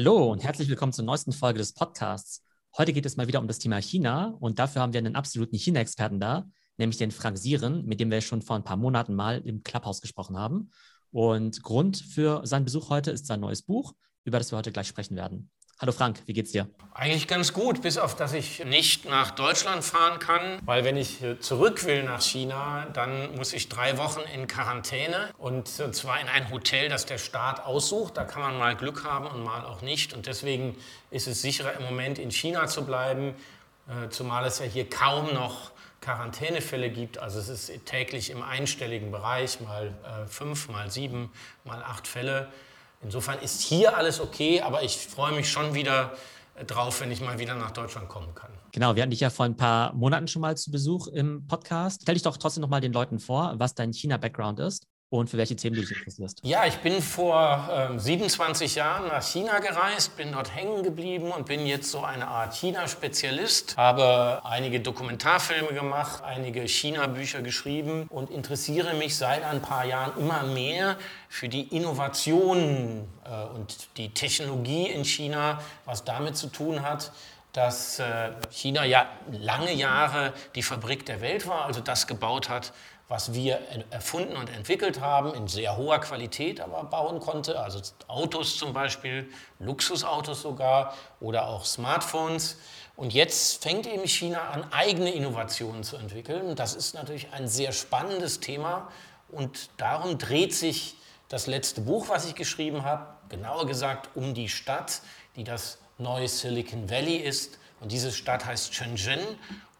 Hallo und herzlich willkommen zur neuesten Folge des Podcasts. Heute geht es mal wieder um das Thema China und dafür haben wir einen absoluten China-Experten da, nämlich den Frank Sieren, mit dem wir schon vor ein paar Monaten mal im Clubhouse gesprochen haben. Und Grund für seinen Besuch heute ist sein neues Buch, über das wir heute gleich sprechen werden. Hallo Frank, wie geht's dir? Eigentlich ganz gut, bis auf dass ich nicht nach Deutschland fahren kann, weil wenn ich zurück will nach China, dann muss ich drei Wochen in Quarantäne und zwar in ein Hotel, das der Staat aussucht. Da kann man mal Glück haben und mal auch nicht. Und deswegen ist es sicherer im Moment in China zu bleiben, äh, zumal es ja hier kaum noch Quarantänefälle gibt. Also es ist täglich im einstelligen Bereich, mal äh, fünf, mal sieben, mal acht Fälle. Insofern ist hier alles okay, aber ich freue mich schon wieder äh, drauf, wenn ich mal wieder nach Deutschland kommen kann. Genau, wir hatten dich ja vor ein paar Monaten schon mal zu Besuch im Podcast. Stell dich doch trotzdem noch mal den Leuten vor, was dein China-Background ist und für welche Themen du dich interessierst. Ja, ich bin vor äh, 27 Jahren nach China gereist, bin dort hängen geblieben und bin jetzt so eine Art China-Spezialist. Habe einige Dokumentarfilme gemacht, einige China-Bücher geschrieben und interessiere mich seit ein paar Jahren immer mehr für die Innovationen äh, und die Technologie in China, was damit zu tun hat, dass äh, China ja lange Jahre die Fabrik der Welt war, also das gebaut hat, was wir erfunden und entwickelt haben, in sehr hoher Qualität aber bauen konnte. Also Autos zum Beispiel, Luxusautos sogar oder auch Smartphones. Und jetzt fängt eben China an, eigene Innovationen zu entwickeln. Das ist natürlich ein sehr spannendes Thema. Und darum dreht sich das letzte Buch, was ich geschrieben habe, genauer gesagt um die Stadt, die das neue Silicon Valley ist. Und diese Stadt heißt Shenzhen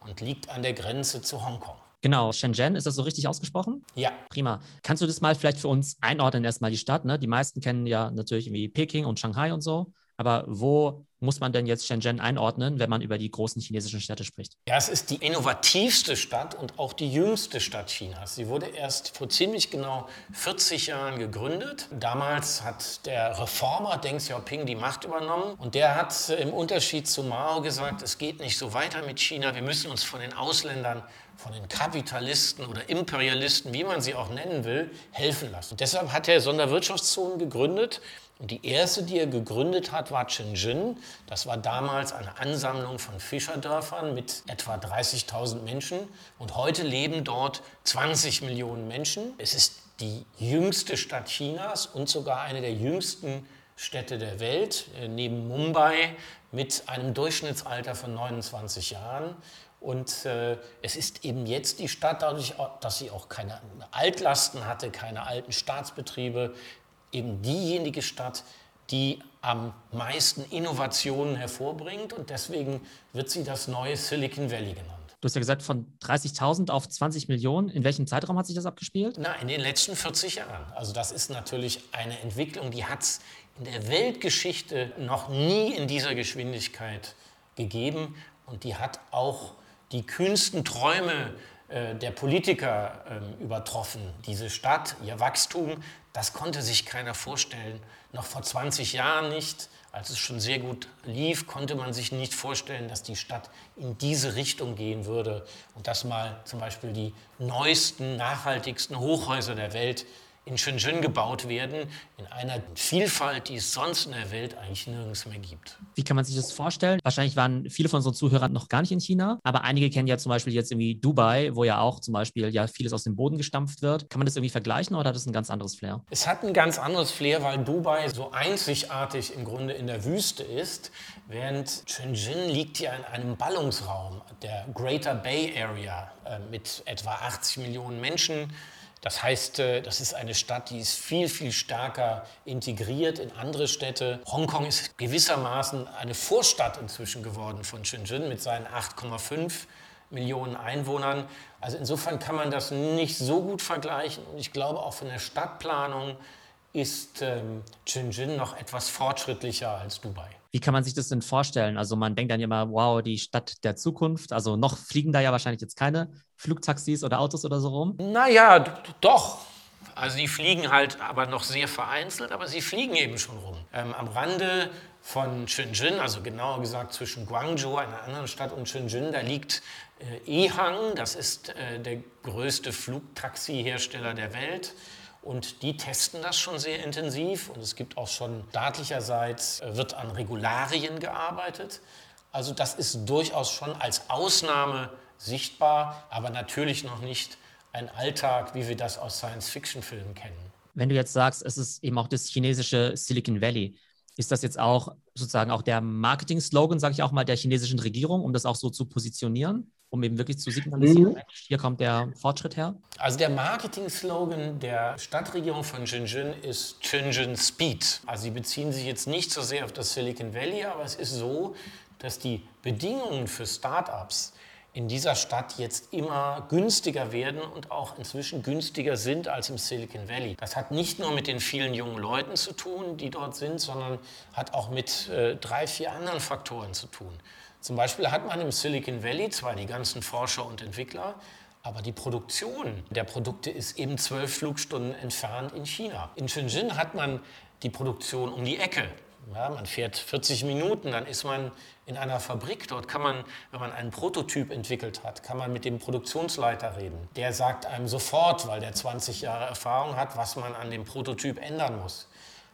und liegt an der Grenze zu Hongkong. Genau, Shenzhen, ist das so richtig ausgesprochen? Ja. Prima. Kannst du das mal vielleicht für uns einordnen, erstmal die Stadt? Ne? Die meisten kennen ja natürlich wie Peking und Shanghai und so. Aber wo muss man denn jetzt Shenzhen einordnen, wenn man über die großen chinesischen Städte spricht? Ja, es ist die innovativste Stadt und auch die jüngste Stadt Chinas. Sie wurde erst vor ziemlich genau 40 Jahren gegründet. Damals hat der Reformer Deng Xiaoping die Macht übernommen und der hat im Unterschied zu Mao gesagt, es geht nicht so weiter mit China, wir müssen uns von den Ausländern von den Kapitalisten oder Imperialisten, wie man sie auch nennen will, helfen lassen. Und deshalb hat er Sonderwirtschaftszonen gegründet. Und die erste, die er gegründet hat, war Shenzhen. Das war damals eine Ansammlung von Fischerdörfern mit etwa 30.000 Menschen. Und heute leben dort 20 Millionen Menschen. Es ist die jüngste Stadt Chinas und sogar eine der jüngsten Städte der Welt, äh, neben Mumbai, mit einem Durchschnittsalter von 29 Jahren. Und äh, es ist eben jetzt die Stadt, dadurch, dass sie auch keine Altlasten hatte, keine alten Staatsbetriebe, eben diejenige Stadt, die am meisten Innovationen hervorbringt. Und deswegen wird sie das neue Silicon Valley genannt. Du hast ja gesagt, von 30.000 auf 20 Millionen. In welchem Zeitraum hat sich das abgespielt? Na, in den letzten 40 Jahren. Also das ist natürlich eine Entwicklung, die hat es in der Weltgeschichte noch nie in dieser Geschwindigkeit gegeben. Und die hat auch die kühnsten Träume äh, der Politiker äh, übertroffen. Diese Stadt, ihr Wachstum, das konnte sich keiner vorstellen. Noch vor 20 Jahren nicht, als es schon sehr gut lief, konnte man sich nicht vorstellen, dass die Stadt in diese Richtung gehen würde und dass mal zum Beispiel die neuesten, nachhaltigsten Hochhäuser der Welt in Shenzhen gebaut werden, in einer Vielfalt, die es sonst in der Welt eigentlich nirgends mehr gibt. Wie kann man sich das vorstellen? Wahrscheinlich waren viele von unseren Zuhörern noch gar nicht in China, aber einige kennen ja zum Beispiel jetzt irgendwie Dubai, wo ja auch zum Beispiel ja vieles aus dem Boden gestampft wird. Kann man das irgendwie vergleichen oder hat das ein ganz anderes Flair? Es hat ein ganz anderes Flair, weil Dubai so einzigartig im Grunde in der Wüste ist, während Shenzhen liegt ja in einem Ballungsraum, der Greater Bay Area, äh, mit etwa 80 Millionen Menschen. Das heißt, äh, das ist eine Stadt, die ist viel, viel stärker integriert in andere Städte. Hongkong ist gewissermaßen eine Vorstadt inzwischen geworden von Shenzhen mit seinen 8,5 Millionen Einwohnern. Also insofern kann man das nicht so gut vergleichen. Und ich glaube auch von der Stadtplanung ist ähm, Shenzhen noch etwas fortschrittlicher als Dubai. Wie kann man sich das denn vorstellen? Also man denkt dann immer, wow, die Stadt der Zukunft. Also noch fliegen da ja wahrscheinlich jetzt keine Flugtaxis oder Autos oder so rum. Naja, doch. Also die fliegen halt aber noch sehr vereinzelt, aber sie fliegen eben schon rum. Ähm, am Rande von Shenzhen, also genauer gesagt zwischen Guangzhou, einer anderen Stadt, und Shenzhen, da liegt äh, Ehang, das ist äh, der größte Flugtaxi-Hersteller der Welt. Und die testen das schon sehr intensiv und es gibt auch schon staatlicherseits, äh, wird an Regularien gearbeitet. Also das ist durchaus schon als Ausnahme sichtbar, aber natürlich noch nicht ein Alltag, wie wir das aus Science-Fiction-Filmen kennen. Wenn du jetzt sagst, es ist eben auch das chinesische Silicon Valley, ist das jetzt auch sozusagen auch der Marketing-Slogan, sage ich auch mal, der chinesischen Regierung, um das auch so zu positionieren? um eben wirklich zu signalisieren, mhm. hier kommt der Fortschritt her? Also der Marketing-Slogan der Stadtregierung von Shenzhen ist Shenzhen Speed. Also sie beziehen sich jetzt nicht so sehr auf das Silicon Valley, aber es ist so, dass die Bedingungen für Start-ups in dieser Stadt jetzt immer günstiger werden und auch inzwischen günstiger sind als im Silicon Valley. Das hat nicht nur mit den vielen jungen Leuten zu tun, die dort sind, sondern hat auch mit äh, drei, vier anderen Faktoren zu tun. Zum Beispiel hat man im Silicon Valley zwar die ganzen Forscher und Entwickler, aber die Produktion der Produkte ist eben zwölf Flugstunden entfernt in China. In Shenzhen hat man die Produktion um die Ecke. Ja, man fährt 40 Minuten, dann ist man in einer Fabrik. Dort kann man, wenn man einen Prototyp entwickelt hat, kann man mit dem Produktionsleiter reden. Der sagt einem sofort, weil der 20 Jahre Erfahrung hat, was man an dem Prototyp ändern muss.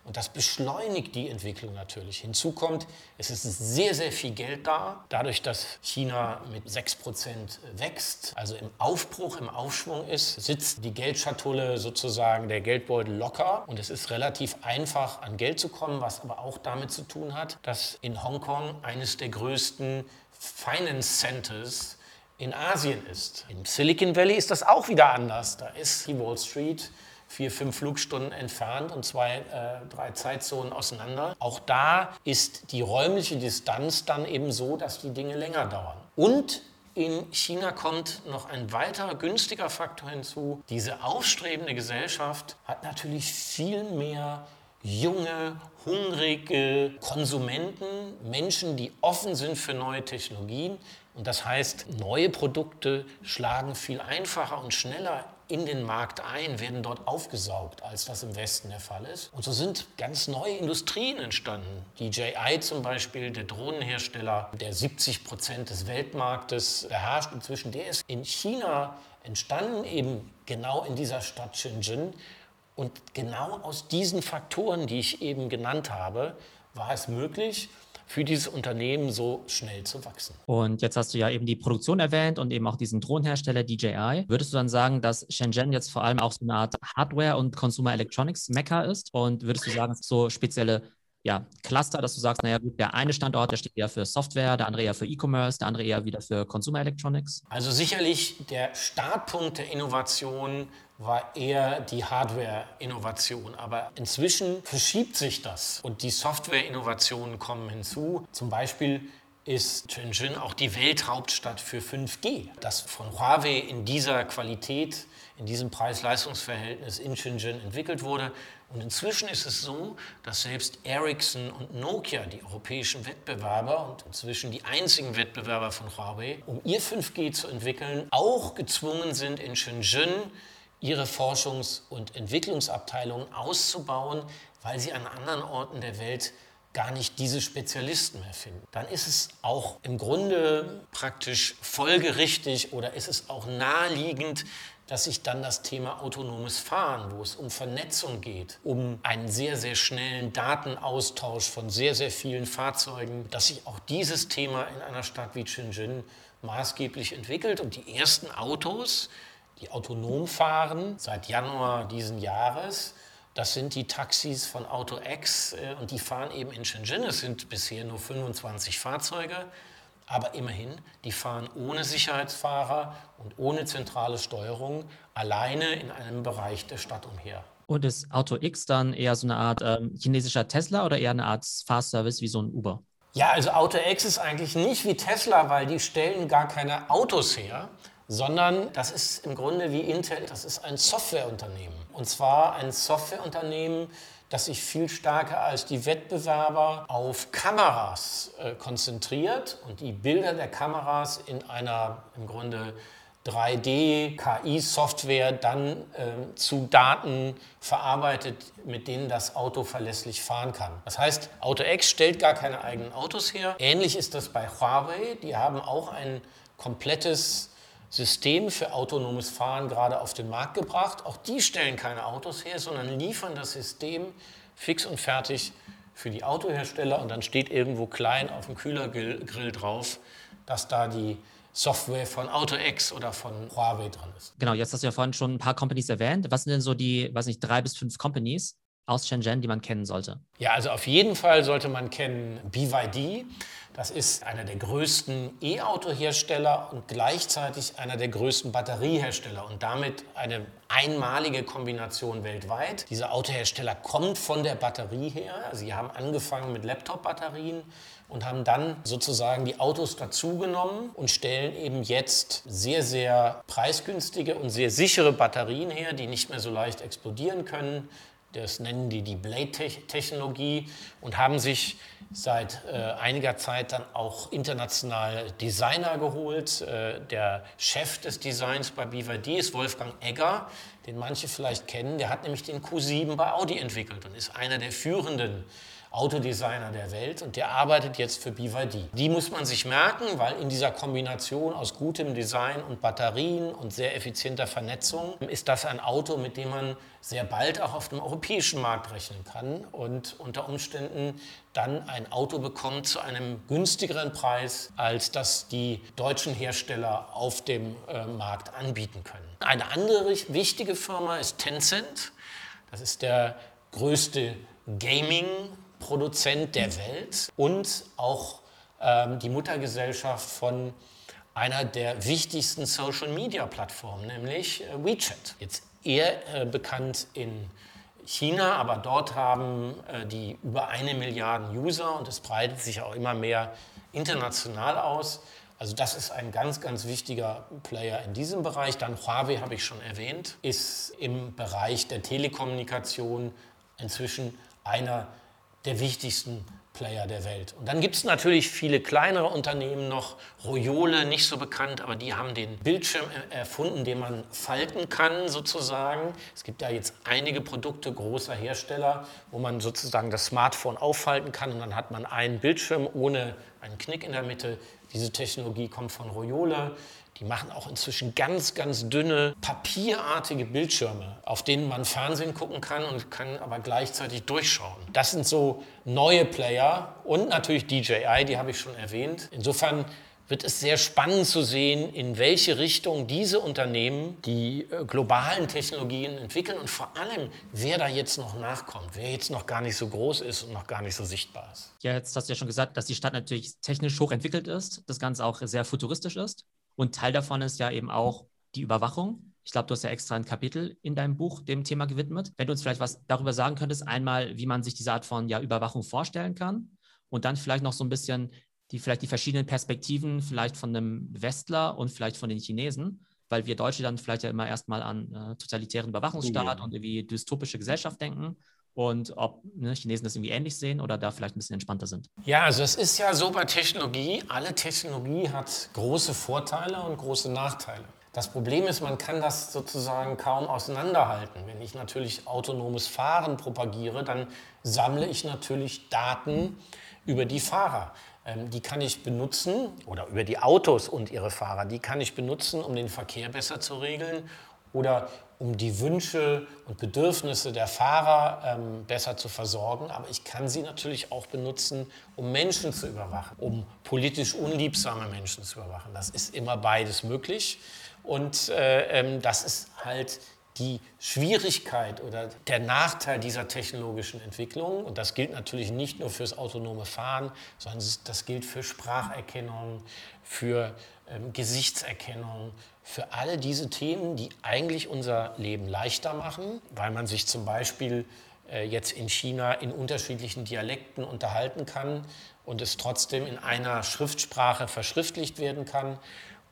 Und das beschleunigt die Entwicklung natürlich. Hinzu kommt, es ist sehr, sehr viel Geld da. Dadurch, dass China mit 6% wächst, also im Aufbruch, im Aufschwung ist, sitzt die Geldschatulle sozusagen, der Geldbeutel locker. Und es ist relativ einfach, an Geld zu kommen, was aber auch damit zu tun hat, dass in Hongkong eines der größten Finance Centers in Asien ist. Im Silicon Valley ist das auch wieder anders. Da ist die Wall Street vier, fünf Flugstunden entfernt und zwei, äh, drei Zeitzonen auseinander. Auch da ist die räumliche Distanz dann eben so, dass die Dinge länger dauern. Und in China kommt noch ein weiterer günstiger Faktor hinzu. Diese aufstrebende Gesellschaft hat natürlich viel mehr junge, hungrige Konsumenten, Menschen, die offen sind für neue Technologien. Und das heißt, neue Produkte schlagen viel einfacher und schneller in den Markt ein, werden dort aufgesaugt, als das im Westen der Fall ist. Und so sind ganz neue Industrien entstanden. DJI zum Beispiel, der Drohnenhersteller, der 70 Prozent des Weltmarktes beherrscht inzwischen, der ist in China entstanden, eben genau in dieser Stadt Shenzhen. Und genau aus diesen Faktoren, die ich eben genannt habe, war es möglich, für dieses Unternehmen so schnell zu wachsen. Und jetzt hast du ja eben die Produktion erwähnt und eben auch diesen Drohnenhersteller DJI. Würdest du dann sagen, dass Shenzhen jetzt vor allem auch so eine Art Hardware- und Consumer Electronics Mecca ist? Und würdest du sagen, so spezielle ja, Cluster, dass du sagst, naja gut, der eine Standort, der steht eher für Software, der andere eher für E-Commerce, der andere eher wieder für Consumer Electronics? Also sicherlich der Startpunkt der Innovation war eher die Hardware-Innovation. Aber inzwischen verschiebt sich das und die Software-Innovationen kommen hinzu. Zum Beispiel ist Shenzhen auch die Welthauptstadt für 5G. Das von Huawei in dieser Qualität, in diesem Preis-Leistungs-Verhältnis in Shenzhen entwickelt wurde. Und inzwischen ist es so, dass selbst Ericsson und Nokia, die europäischen Wettbewerber und inzwischen die einzigen Wettbewerber von Huawei, um ihr 5G zu entwickeln, auch gezwungen sind, in Shenzhen ihre Forschungs- und Entwicklungsabteilungen auszubauen, weil sie an anderen Orten der Welt gar nicht diese Spezialisten mehr finden. Dann ist es auch im Grunde praktisch folgerichtig oder ist es auch naheliegend, dass sich dann das Thema autonomes Fahren, wo es um Vernetzung geht, um einen sehr, sehr schnellen Datenaustausch von sehr, sehr vielen Fahrzeugen, dass sich auch dieses Thema in einer Stadt wie Shenzhen maßgeblich entwickelt und die ersten Autos, die autonom fahren seit Januar diesen Jahres. Das sind die Taxis von AutoX äh, und die fahren eben in Shenzhen. Es sind bisher nur 25 Fahrzeuge, aber immerhin, die fahren ohne Sicherheitsfahrer und ohne zentrale Steuerung alleine in einem Bereich der Stadt umher. Und ist Auto X dann eher so eine Art ähm, chinesischer Tesla oder eher eine Art Fahrservice wie so ein Uber? Ja, also Auto X ist eigentlich nicht wie Tesla, weil die stellen gar keine Autos her, sondern das ist im Grunde wie Intel, das ist ein Softwareunternehmen. Und zwar ein Softwareunternehmen, das sich viel stärker als die Wettbewerber auf Kameras äh, konzentriert und die Bilder der Kameras in einer im Grunde 3D-KI-Software dann äh, zu Daten verarbeitet, mit denen das Auto verlässlich fahren kann. Das heißt, AutoX stellt gar keine eigenen Autos her. Ähnlich ist das bei Huawei. Die haben auch ein komplettes System für autonomes Fahren gerade auf den Markt gebracht. Auch die stellen keine Autos her, sondern liefern das System fix und fertig für die Autohersteller und dann steht irgendwo klein auf dem Kühlergrill drauf, dass da die Software von AutoX oder von Huawei drin ist. Genau, jetzt hast du ja vorhin schon ein paar Companies erwähnt. Was sind denn so die, weiß nicht, drei bis fünf Companies aus Shenzhen, die man kennen sollte? Ja, also auf jeden Fall sollte man kennen BYD. Das ist einer der größten E-Auto-Hersteller und gleichzeitig einer der größten Batteriehersteller und damit eine einmalige Kombination weltweit. Dieser Autohersteller kommt von der Batterie her. Sie haben angefangen mit Laptop-Batterien und haben dann sozusagen die Autos dazugenommen und stellen eben jetzt sehr, sehr preisgünstige und sehr sichere Batterien her, die nicht mehr so leicht explodieren können. Das nennen die die Blade-Technologie und haben sich seit äh, einiger Zeit dann auch international Designer geholt. Äh, der Chef des Designs bei BYD ist Wolfgang Egger, den manche vielleicht kennen. Der hat nämlich den Q7 bei Audi entwickelt und ist einer der führenden Autodesigner der Welt und der arbeitet jetzt für BYD. Die muss man sich merken, weil in dieser Kombination aus gutem Design und Batterien und sehr effizienter Vernetzung ist das ein Auto, mit dem man sehr bald auch auf dem europäischen Markt rechnen kann und unter Umständen dann ein Auto bekommt zu einem günstigeren Preis, als das die deutschen Hersteller auf dem äh, Markt anbieten können. Eine andere wichtige Firma ist Tencent. Das ist der größte Gaming Produzent der Welt und auch ähm, die Muttergesellschaft von einer der wichtigsten Social-Media-Plattformen, nämlich äh, WeChat. Jetzt eher äh, bekannt in China, aber dort haben äh, die über eine Milliarde User und es breitet sich auch immer mehr international aus. Also das ist ein ganz, ganz wichtiger Player in diesem Bereich. Dann Huawei habe ich schon erwähnt, ist im Bereich der Telekommunikation inzwischen einer der wichtigsten Player der Welt. Und dann gibt es natürlich viele kleinere Unternehmen noch, Royole, nicht so bekannt, aber die haben den Bildschirm erfunden, den man falten kann sozusagen. Es gibt ja jetzt einige Produkte großer Hersteller, wo man sozusagen das Smartphone auffalten kann und dann hat man einen Bildschirm ohne einen Knick in der Mitte. Diese Technologie kommt von Royole. Die machen auch inzwischen ganz, ganz dünne, papierartige Bildschirme, auf denen man Fernsehen gucken kann und kann aber gleichzeitig durchschauen. Das sind so neue Player und natürlich DJI, die habe ich schon erwähnt. Insofern wird es sehr spannend zu sehen, in welche Richtung diese Unternehmen die äh, globalen Technologien entwickeln und vor allem, wer da jetzt noch nachkommt, wer jetzt noch gar nicht so groß ist und noch gar nicht so sichtbar ist. Ja, jetzt hast du ja schon gesagt, dass die Stadt natürlich technisch hochentwickelt ist, das Ganze auch sehr futuristisch ist. Und Teil davon ist ja eben auch die Überwachung. Ich glaube, du hast ja extra ein Kapitel in deinem Buch dem Thema gewidmet. Wenn du uns vielleicht was darüber sagen könntest, einmal, wie man sich diese Art von ja, Überwachung vorstellen kann und dann vielleicht noch so ein bisschen die vielleicht die verschiedenen Perspektiven vielleicht von einem Westler und vielleicht von den Chinesen, weil wir Deutsche dann vielleicht ja immer erstmal an äh, totalitären Überwachungsstaat ja. und irgendwie dystopische Gesellschaft denken und ob ne, Chinesen das irgendwie ähnlich sehen oder da vielleicht ein bisschen entspannter sind. Ja, also es ist ja so bei Technologie, alle Technologie hat große Vorteile und große Nachteile. Das Problem ist, man kann das sozusagen kaum auseinanderhalten. Wenn ich natürlich autonomes Fahren propagiere, dann sammle ich natürlich Daten über die Fahrer. Ähm, die kann ich benutzen, oder über die Autos und ihre Fahrer, die kann ich benutzen, um den Verkehr besser zu regeln oder um die Wünsche und Bedürfnisse der Fahrer ähm, besser zu versorgen. Aber ich kann sie natürlich auch benutzen, um Menschen zu überwachen, um politisch unliebsame Menschen zu überwachen. Das ist immer beides möglich. Und äh, ähm, das ist halt die Schwierigkeit oder der Nachteil dieser technologischen Entwicklung, und das gilt natürlich nicht nur fürs autonome Fahren, sondern das gilt für Spracherkennung, für ähm, Gesichtserkennung, für alle diese Themen, die eigentlich unser Leben leichter machen, weil man sich zum Beispiel äh, jetzt in China in unterschiedlichen Dialekten unterhalten kann und es trotzdem in einer Schriftsprache verschriftlicht werden kann.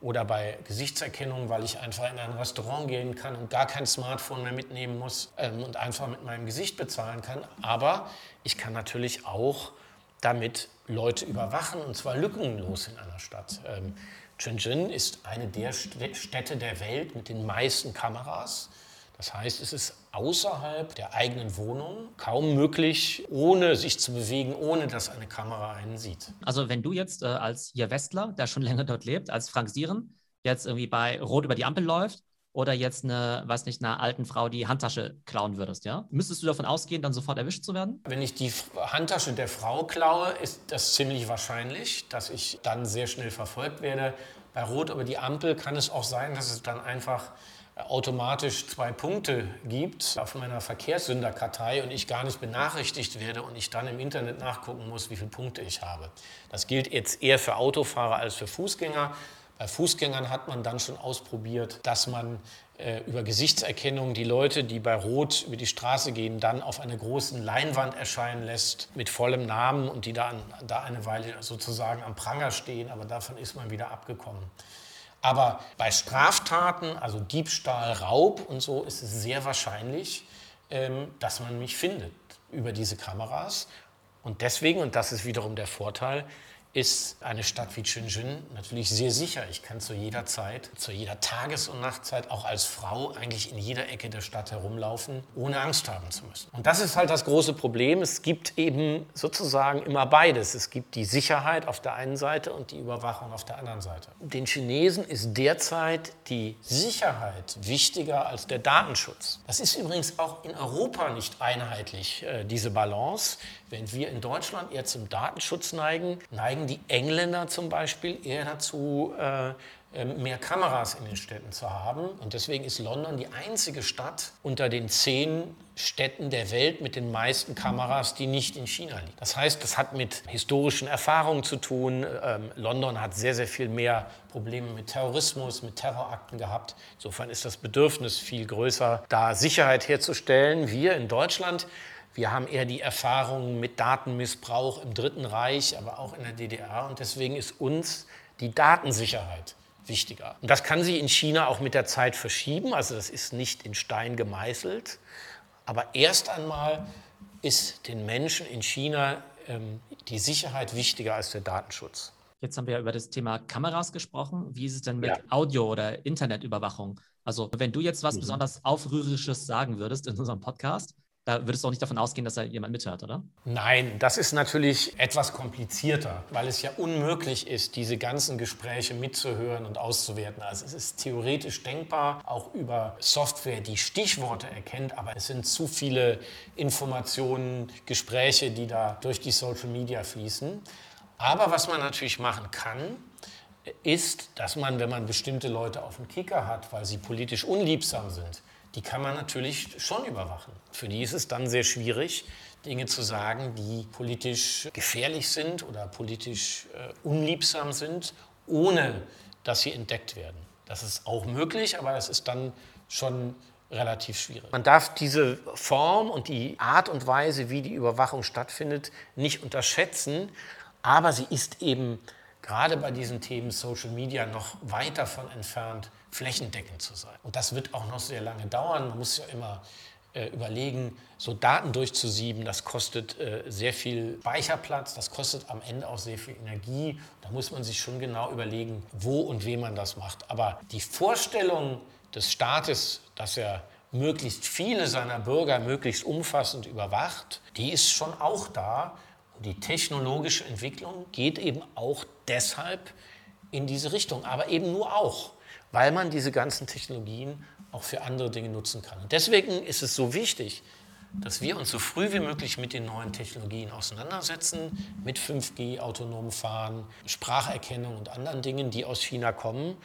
Oder bei Gesichtserkennung, weil ich einfach in ein Restaurant gehen kann und gar kein Smartphone mehr mitnehmen muss ähm, und einfach mit meinem Gesicht bezahlen kann. Aber ich kann natürlich auch damit Leute überwachen und zwar lückenlos in einer Stadt. Ähm, Shenzhen ist eine der Städte der Welt mit den meisten Kameras. Das heißt, es ist außerhalb der eigenen Wohnung kaum möglich, ohne sich zu bewegen, ohne dass eine Kamera einen sieht. Also wenn du jetzt äh, als hier Westler, der schon länger dort lebt, als Frank Sieren, jetzt irgendwie bei Rot über die Ampel läuft oder jetzt eine, weiß nicht, einer alten Frau die Handtasche klauen würdest, ja? Müsstest du davon ausgehen, dann sofort erwischt zu werden? Wenn ich die Handtasche der Frau klaue, ist das ziemlich wahrscheinlich, dass ich dann sehr schnell verfolgt werde. Bei Rot über die Ampel kann es auch sein, dass es dann einfach automatisch zwei Punkte gibt auf meiner Verkehrssünderkartei und ich gar nicht benachrichtigt werde und ich dann im Internet nachgucken muss, wie viele Punkte ich habe. Das gilt jetzt eher für Autofahrer als für Fußgänger. Bei Fußgängern hat man dann schon ausprobiert, dass man äh, über Gesichtserkennung die Leute, die bei Rot über die Straße gehen, dann auf einer großen Leinwand erscheinen lässt mit vollem Namen und die dann da eine Weile sozusagen am Pranger stehen, aber davon ist man wieder abgekommen. Aber bei Straftaten, also Diebstahl, Raub und so, ist es sehr wahrscheinlich, ähm, dass man mich findet über diese Kameras. Und deswegen, und das ist wiederum der Vorteil, ist eine Stadt wie Shenzhen natürlich sehr sicher. Ich kann zu jeder Zeit, zu jeder Tages- und Nachtzeit, auch als Frau, eigentlich in jeder Ecke der Stadt herumlaufen, ohne Angst haben zu müssen. Und das ist halt das große Problem. Es gibt eben sozusagen immer beides. Es gibt die Sicherheit auf der einen Seite und die Überwachung auf der anderen Seite. Den Chinesen ist derzeit die Sicherheit wichtiger als der Datenschutz. Das ist übrigens auch in Europa nicht einheitlich, äh, diese Balance. Wenn wir in Deutschland eher zum Datenschutz neigen, neigen die Engländer zum Beispiel eher dazu, äh, ähm, mehr Kameras in den Städten zu haben. Und deswegen ist London die einzige Stadt unter den zehn Städten der Welt mit den meisten Kameras, die nicht in China liegen. Das heißt, das hat mit historischen Erfahrungen zu tun. Ähm, London hat sehr, sehr viel mehr Probleme mit Terrorismus, mit Terrorakten gehabt. Insofern ist das Bedürfnis viel größer, da Sicherheit herzustellen. Wir in Deutschland wir haben eher die Erfahrungen mit Datenmissbrauch im Dritten Reich, aber auch in der DDR. Und deswegen ist uns die Datensicherheit wichtiger. Und das kann sich in China auch mit der Zeit verschieben. Also das ist nicht in Stein gemeißelt. Aber erst einmal ist den Menschen in China ähm, die Sicherheit wichtiger als der Datenschutz. Jetzt haben wir ja über das Thema Kameras gesprochen. Wie ist es denn mit ja. Audio- oder Internetüberwachung? Also wenn du jetzt was mhm. besonders Aufrührerisches sagen würdest in unserem Podcast, da würdest du auch nicht davon ausgehen, dass da jemand mithört, oder? Nein, das ist natürlich etwas komplizierter, weil es ja unmöglich ist, diese ganzen Gespräche mitzuhören und auszuwerten. Also es ist theoretisch denkbar, auch über Software, die Stichworte erkennt, aber es sind zu viele Informationen, Gespräche, die da durch die Social Media fließen. Aber was man natürlich machen kann, ist, dass man, wenn man bestimmte Leute auf dem Kicker hat, weil sie politisch unliebsam sind, die kann man natürlich schon überwachen. Für die ist es dann sehr schwierig, Dinge zu sagen, die politisch gefährlich sind oder politisch äh, unliebsam sind, ohne dass sie entdeckt werden. Das ist auch möglich, aber das ist dann schon relativ schwierig. Man darf diese Form und die Art und Weise, wie die Überwachung stattfindet, nicht unterschätzen, aber sie ist eben gerade bei diesen Themen Social Media noch weit davon entfernt, flächendeckend zu sein. Und das wird auch noch sehr lange dauern. Man muss ja immer äh, überlegen, so Daten durchzusieben, das kostet äh, sehr viel Speicherplatz, das kostet am Ende auch sehr viel Energie. Da muss man sich schon genau überlegen, wo und wie man das macht. Aber die Vorstellung des Staates, dass er möglichst viele seiner Bürger möglichst umfassend überwacht, die ist schon auch da. Und die technologische Entwicklung geht eben auch deshalb in diese Richtung, aber eben nur auch weil man diese ganzen Technologien auch für andere Dinge nutzen kann. Und deswegen ist es so wichtig, dass wir uns so früh wie möglich mit den neuen Technologien auseinandersetzen, mit 5G, autonomem Fahren, Spracherkennung und anderen Dingen, die aus China kommen,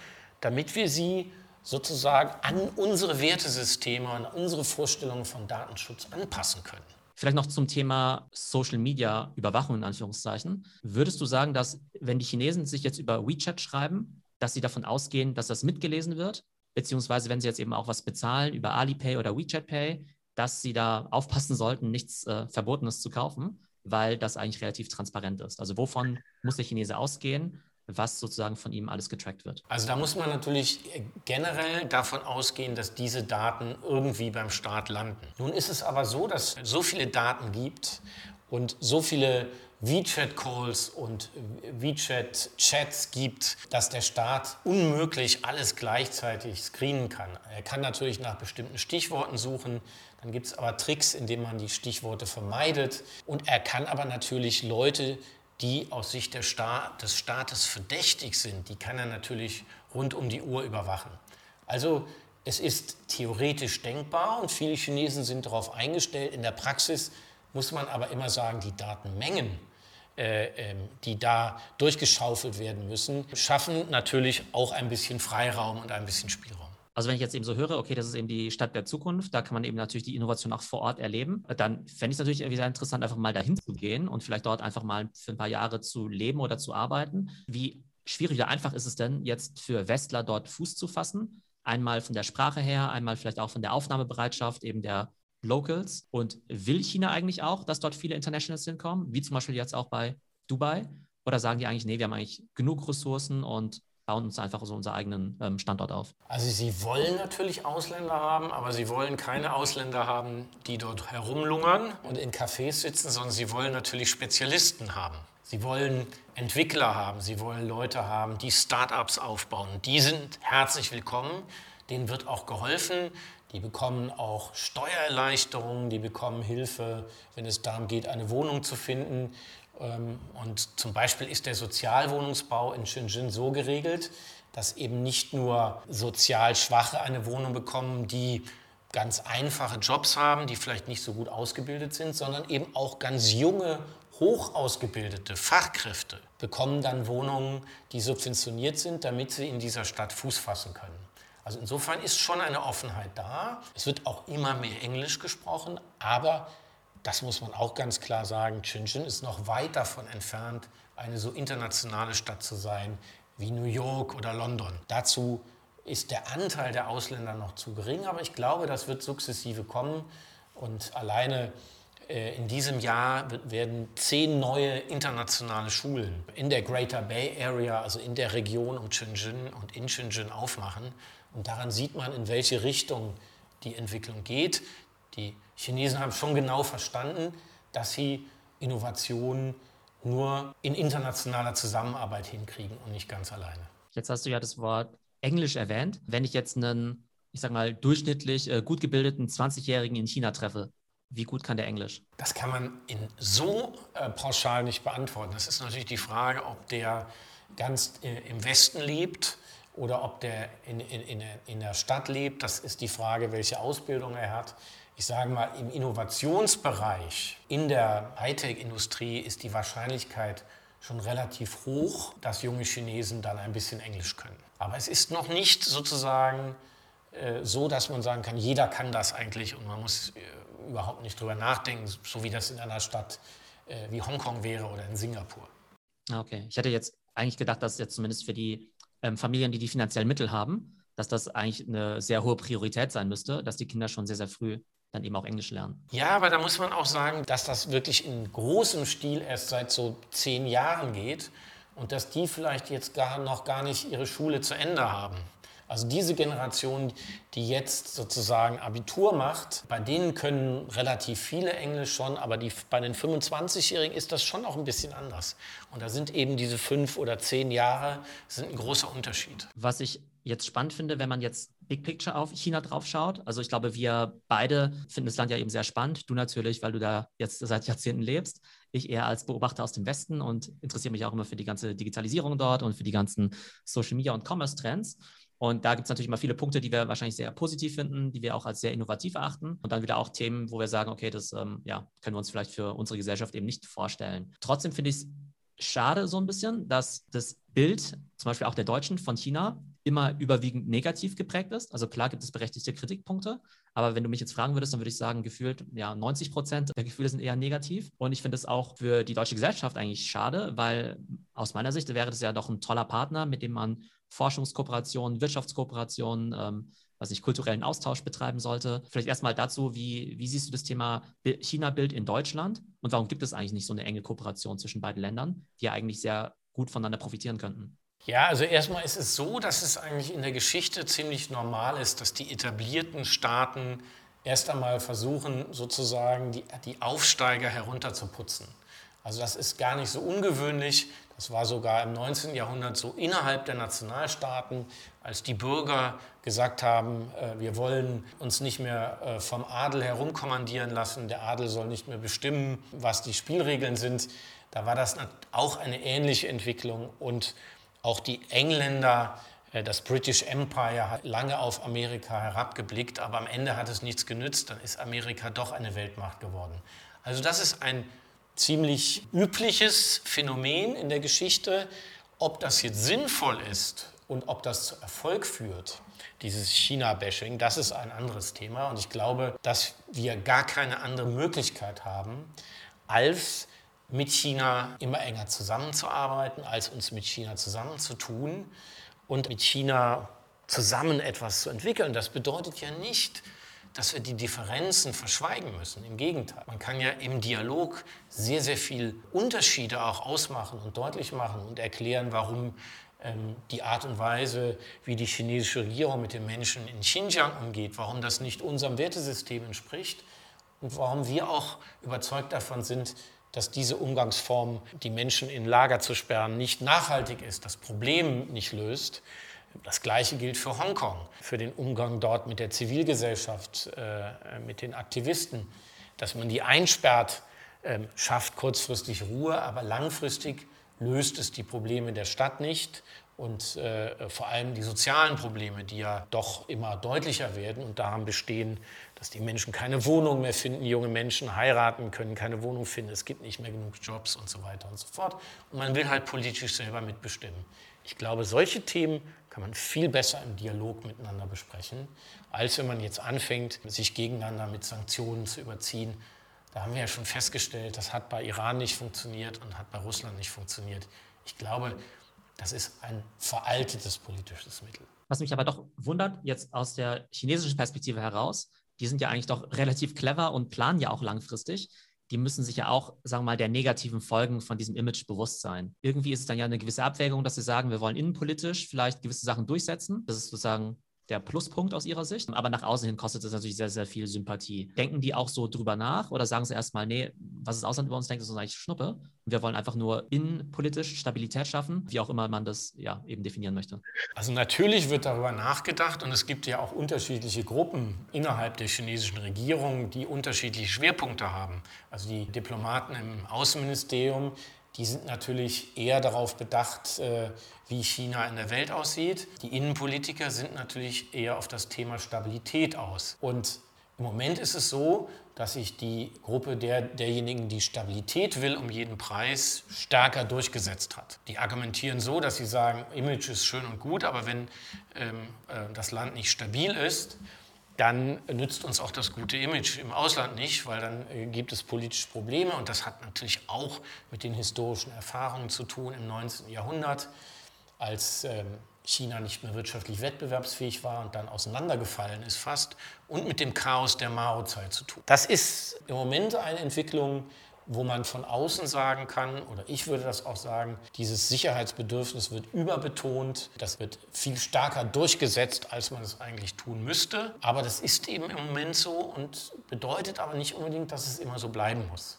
damit wir sie sozusagen an unsere Wertesysteme, an unsere Vorstellungen von Datenschutz anpassen können. Vielleicht noch zum Thema Social Media Überwachung in Anführungszeichen. Würdest du sagen, dass wenn die Chinesen sich jetzt über WeChat schreiben, dass sie davon ausgehen, dass das mitgelesen wird, beziehungsweise wenn sie jetzt eben auch was bezahlen über Alipay oder WeChat Pay, dass sie da aufpassen sollten, nichts äh, Verbotenes zu kaufen, weil das eigentlich relativ transparent ist. Also wovon muss der Chinese ausgehen, was sozusagen von ihm alles getrackt wird? Also da muss man natürlich generell davon ausgehen, dass diese Daten irgendwie beim Staat landen. Nun ist es aber so, dass es so viele Daten gibt und so viele WeChat-Calls und WeChat-Chats gibt, dass der Staat unmöglich alles gleichzeitig screenen kann. Er kann natürlich nach bestimmten Stichworten suchen, dann gibt es aber Tricks, indem man die Stichworte vermeidet. Und er kann aber natürlich Leute, die aus Sicht Staat, des Staates verdächtig sind, die kann er natürlich rund um die Uhr überwachen. Also es ist theoretisch denkbar und viele Chinesen sind darauf eingestellt. In der Praxis muss man aber immer sagen, die Datenmengen, äh, äh, die da durchgeschaufelt werden müssen, schaffen natürlich auch ein bisschen Freiraum und ein bisschen Spielraum. Also wenn ich jetzt eben so höre, okay, das ist eben die Stadt der Zukunft, da kann man eben natürlich die Innovation auch vor Ort erleben, dann fände ich es natürlich irgendwie sehr interessant, einfach mal dahin zu gehen und vielleicht dort einfach mal für ein paar Jahre zu leben oder zu arbeiten. Wie schwierig oder einfach ist es denn jetzt für Westler dort Fuß zu fassen? Einmal von der Sprache her, einmal vielleicht auch von der Aufnahmebereitschaft eben der Locals. Und will China eigentlich auch, dass dort viele Internationals hinkommen, wie zum Beispiel jetzt auch bei Dubai? Oder sagen die eigentlich, nee, wir haben eigentlich genug Ressourcen und bauen uns einfach so unseren eigenen ähm, Standort auf? Also sie wollen natürlich Ausländer haben, aber sie wollen keine Ausländer haben, die dort herumlungern und in Cafés sitzen, sondern sie wollen natürlich Spezialisten haben. Sie wollen Entwickler haben, sie wollen Leute haben, die Startups aufbauen. Die sind herzlich willkommen, denen wird auch geholfen. Die bekommen auch Steuererleichterungen, die bekommen Hilfe, wenn es darum geht, eine Wohnung zu finden. Ähm, und zum Beispiel ist der Sozialwohnungsbau in Shenzhen so geregelt, dass eben nicht nur sozial Schwache eine Wohnung bekommen, die ganz einfache Jobs haben, die vielleicht nicht so gut ausgebildet sind, sondern eben auch ganz junge hoch ausgebildete Fachkräfte bekommen dann Wohnungen, die subventioniert sind, damit sie in dieser Stadt Fuß fassen können. Also insofern ist schon eine Offenheit da. Es wird auch immer mehr Englisch gesprochen, aber das muss man auch ganz klar sagen, Shenzhen ist noch weit davon entfernt, eine so internationale Stadt zu sein wie New York oder London. Dazu ist der Anteil der Ausländer noch zu gering, aber ich glaube, das wird sukzessive kommen und alleine äh, in diesem Jahr werden zehn neue internationale Schulen in der Greater Bay Area, also in der Region um Shenzhen und in Shenzhen aufmachen. Und daran sieht man, in welche Richtung die Entwicklung geht. Die Chinesen haben schon genau verstanden, dass sie Innovationen nur in internationaler Zusammenarbeit hinkriegen und nicht ganz alleine. Jetzt hast du ja das Wort Englisch erwähnt. Wenn ich jetzt einen, ich sag mal, durchschnittlich äh, gut gebildeten 20-Jährigen in China treffe, wie gut kann der Englisch? Das kann man in so äh, pauschal nicht beantworten. Das ist natürlich die Frage, ob der ganz äh, im Westen lebt oder ob der in, in, in der Stadt lebt. Das ist die Frage, welche Ausbildung er hat. Ich sage mal, im Innovationsbereich, in der Hightech-Industrie ist die Wahrscheinlichkeit schon relativ hoch, dass junge Chinesen dann ein bisschen Englisch können. Aber es ist noch nicht sozusagen äh, so, dass man sagen kann, jeder kann das eigentlich und man muss äh, überhaupt nicht drüber nachdenken, so wie das in einer Stadt äh, wie Hongkong wäre oder in Singapur. Ah, okay, ich hätte jetzt eigentlich gedacht, dass jetzt zumindest für die ähm, Familien, die die finanziellen Mittel haben, dass das eigentlich eine sehr hohe Priorität sein müsste, dass die Kinder schon sehr, sehr früh dann eben auch Englisch lernen. Ja, aber da muss man auch sagen, dass das wirklich in großem Stil erst seit so zehn Jahren geht und dass die vielleicht jetzt gar noch gar nicht ihre Schule zu Ende haben. Also diese Generation, die jetzt sozusagen Abitur macht, bei denen können relativ viele Englisch schon, aber die, bei den 25-Jährigen ist das schon auch ein bisschen anders. Und da sind eben diese fünf oder zehn Jahre sind ein großer Unterschied. Was ich jetzt spannend finde, wenn man jetzt Big Picture auf China drauf schaut. Also ich glaube, wir beide finden das Land ja eben sehr spannend. Du natürlich, weil du da jetzt seit Jahrzehnten lebst. Ich eher als Beobachter aus dem Westen und interessiere mich auch immer für die ganze Digitalisierung dort und für die ganzen Social Media und Commerce Trends. Und da gibt es natürlich immer viele Punkte, die wir wahrscheinlich sehr positiv finden, die wir auch als sehr innovativ erachten. Und dann wieder auch Themen, wo wir sagen, okay, das ähm, ja, können wir uns vielleicht für unsere Gesellschaft eben nicht vorstellen. Trotzdem finde ich es schade so ein bisschen, dass das Bild, zum Beispiel auch der Deutschen von China, immer überwiegend negativ geprägt ist. Also klar gibt es berechtigte Kritikpunkte, aber wenn du mich jetzt fragen würdest, dann würde ich sagen, gefühlt, ja, 90 Prozent der Gefühle sind eher negativ. Und ich finde es auch für die deutsche Gesellschaft eigentlich schade, weil aus meiner Sicht wäre das ja doch ein toller Partner, mit dem man Forschungskooperationen, Wirtschaftskooperationen, ähm, was ich kulturellen Austausch betreiben sollte. Vielleicht erstmal dazu, wie, wie siehst du das Thema China-Bild in Deutschland und warum gibt es eigentlich nicht so eine enge Kooperation zwischen beiden Ländern, die ja eigentlich sehr gut voneinander profitieren könnten? Ja, also erstmal ist es so, dass es eigentlich in der Geschichte ziemlich normal ist, dass die etablierten Staaten erst einmal versuchen, sozusagen die, die Aufsteiger herunterzuputzen. Also das ist gar nicht so ungewöhnlich. Das war sogar im 19. Jahrhundert so innerhalb der Nationalstaaten, als die Bürger gesagt haben, äh, wir wollen uns nicht mehr äh, vom Adel herumkommandieren lassen, der Adel soll nicht mehr bestimmen, was die Spielregeln sind. Da war das auch eine ähnliche Entwicklung und auch die Engländer Äh, das British Empire hat lange auf Amerika herabgeblickt, aber am Ende hat es nichts genützt. Dann ist Amerika doch eine Weltmacht geworden. Also das ist ein ziemlich übliches Phänomen in der Geschichte. Ob das jetzt sinnvoll ist und ob das zu Erfolg führt, dieses China-Bashing, das ist ein anderes Thema. Und ich glaube, dass wir gar keine andere Möglichkeit haben, als mit China immer enger zusammenzuarbeiten, als uns mit China zusammenzutun und mit China zusammen etwas zu entwickeln. Das bedeutet ja nicht, dass wir die Differenzen verschweigen müssen. Im Gegenteil, man kann ja im Dialog sehr, sehr viel Unterschiede auch ausmachen und deutlich machen und erklären, warum ähm, die Art und Weise, wie die chinesische Regierung mit den Menschen in Xinjiang umgeht, warum das nicht unserem Wertesystem entspricht und warum wir auch überzeugt davon sind, dass diese Umgangsform, die Menschen in Lager zu sperren, nicht nachhaltig ist, das Problem nicht löst. Das Gleiche gilt für Hongkong, für den Umgang dort mit der Zivilgesellschaft, äh, mit den Aktivisten. Dass man die einsperrt, äh, schafft kurzfristig Ruhe, aber langfristig löst es die Probleme der Stadt nicht und äh, vor allem die sozialen Probleme, die ja doch immer deutlicher werden und daran bestehen, dass die Menschen keine Wohnung mehr finden, junge Menschen heiraten können, keine Wohnung finden, es gibt nicht mehr genug Jobs und so weiter und so fort. Und man will halt politisch selber mitbestimmen. Ich glaube, solche Themen kann man viel besser im Dialog miteinander besprechen, als wenn man jetzt anfängt, sich gegeneinander mit Sanktionen zu überziehen da haben wir ja schon festgestellt, das hat bei Iran nicht funktioniert und hat bei Russland nicht funktioniert. Ich glaube, das ist ein veraltetes politisches Mittel. Was mich aber doch wundert, jetzt aus der chinesischen Perspektive heraus, die sind ja eigentlich doch relativ clever und planen ja auch langfristig. Die müssen sich ja auch, sagen wir mal, der negativen Folgen von diesem Image bewusst sein. Irgendwie ist es dann ja eine gewisse Abwägung, dass sie sagen, wir wollen innenpolitisch vielleicht gewisse Sachen durchsetzen. Das ist sozusagen der Pluspunkt aus ihrer Sicht. Aber nach außen hin kostet es natürlich sehr, sehr viel Sympathie. Denken die auch so drüber nach oder sagen sie erstmal, nee, was das Ausland über uns denkt, ist eigentlich Schnuppe. Wir wollen einfach nur innenpolitisch Stabilität schaffen, wie auch immer man das ja eben definieren möchte. Also natürlich wird darüber nachgedacht und es gibt ja auch unterschiedliche Gruppen innerhalb der chinesischen Regierung, die unterschiedliche Schwerpunkte haben. Also die Diplomaten im Außenministerium, die sind natürlich eher darauf bedacht, äh, wie China in der Welt aussieht. Die Innenpolitiker sind natürlich eher auf das Thema Stabilität aus. Und im Moment ist es so, dass sich die Gruppe der, derjenigen, die Stabilität will, um jeden Preis stärker durchgesetzt hat. Die argumentieren so, dass sie sagen, Image ist schön und gut, aber wenn ähm, äh, das Land nicht stabil ist, dann nützt uns auch das gute Image im Ausland nicht, weil dann äh, gibt es politische Probleme und das hat natürlich auch mit den historischen Erfahrungen zu tun im 19. Jahrhundert, als ähm, China nicht mehr wirtschaftlich wettbewerbsfähig war und dann auseinandergefallen ist fast und mit dem Chaos der Mao-Zeit zu tun. Das ist im Moment eine Entwicklung, wo man von außen sagen kann, oder ich würde das auch sagen, dieses Sicherheitsbedürfnis wird überbetont, das wird viel stärker durchgesetzt, als man es eigentlich tun müsste. Aber das ist eben im Moment so und bedeutet aber nicht unbedingt, dass es immer so bleiben muss.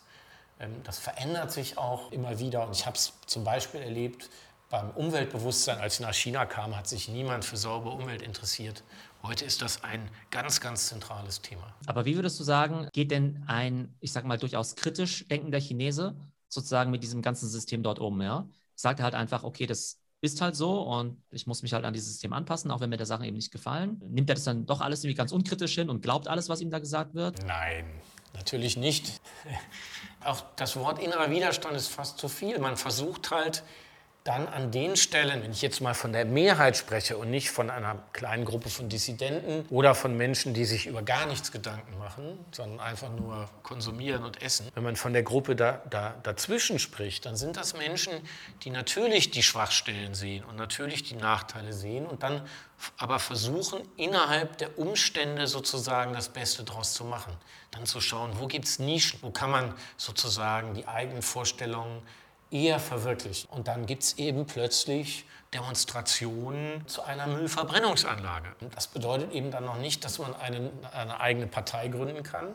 Ähm, das verändert sich auch immer wieder und ich habe es zum Beispiel erlebt, beim Umweltbewusstsein, als ich nach China kam, hat sich niemand für saubere Umwelt interessiert. Heute ist das ein ganz, ganz zentrales Thema. Aber wie würdest du sagen, geht denn ein, ich sag mal, durchaus kritisch denkender Chinese sozusagen mit diesem ganzen System dort um? Ja? Sagt er halt einfach, okay, das ist halt so und ich muss mich halt an dieses System anpassen, auch wenn mir der Sachen eben nicht gefallen. Nimmt er das dann doch alles irgendwie ganz unkritisch hin und glaubt alles, was ihm da gesagt wird? Nein, natürlich nicht. Auch das Wort innerer Widerstand ist fast zu viel. Man versucht halt, dann an den Stellen, wenn ich jetzt mal von der Mehrheit spreche und nicht von einer kleinen Gruppe von Dissidenten oder von Menschen, die sich über gar nichts Gedanken machen, sondern einfach nur konsumieren und essen, wenn man von der Gruppe da, da, dazwischen spricht, dann sind das Menschen, die natürlich die Schwachstellen sehen und natürlich die Nachteile sehen und dann aber versuchen, innerhalb der Umstände sozusagen das Beste daraus zu machen. Dann zu schauen, wo gibt es Nischen, wo kann man sozusagen die eigenen Vorstellungen eher verwirklicht. Und dann gibt es eben plötzlich Demonstrationen zu einer Müllverbrennungsanlage. Das bedeutet eben dann noch nicht, dass man eine, eine eigene Partei gründen kann,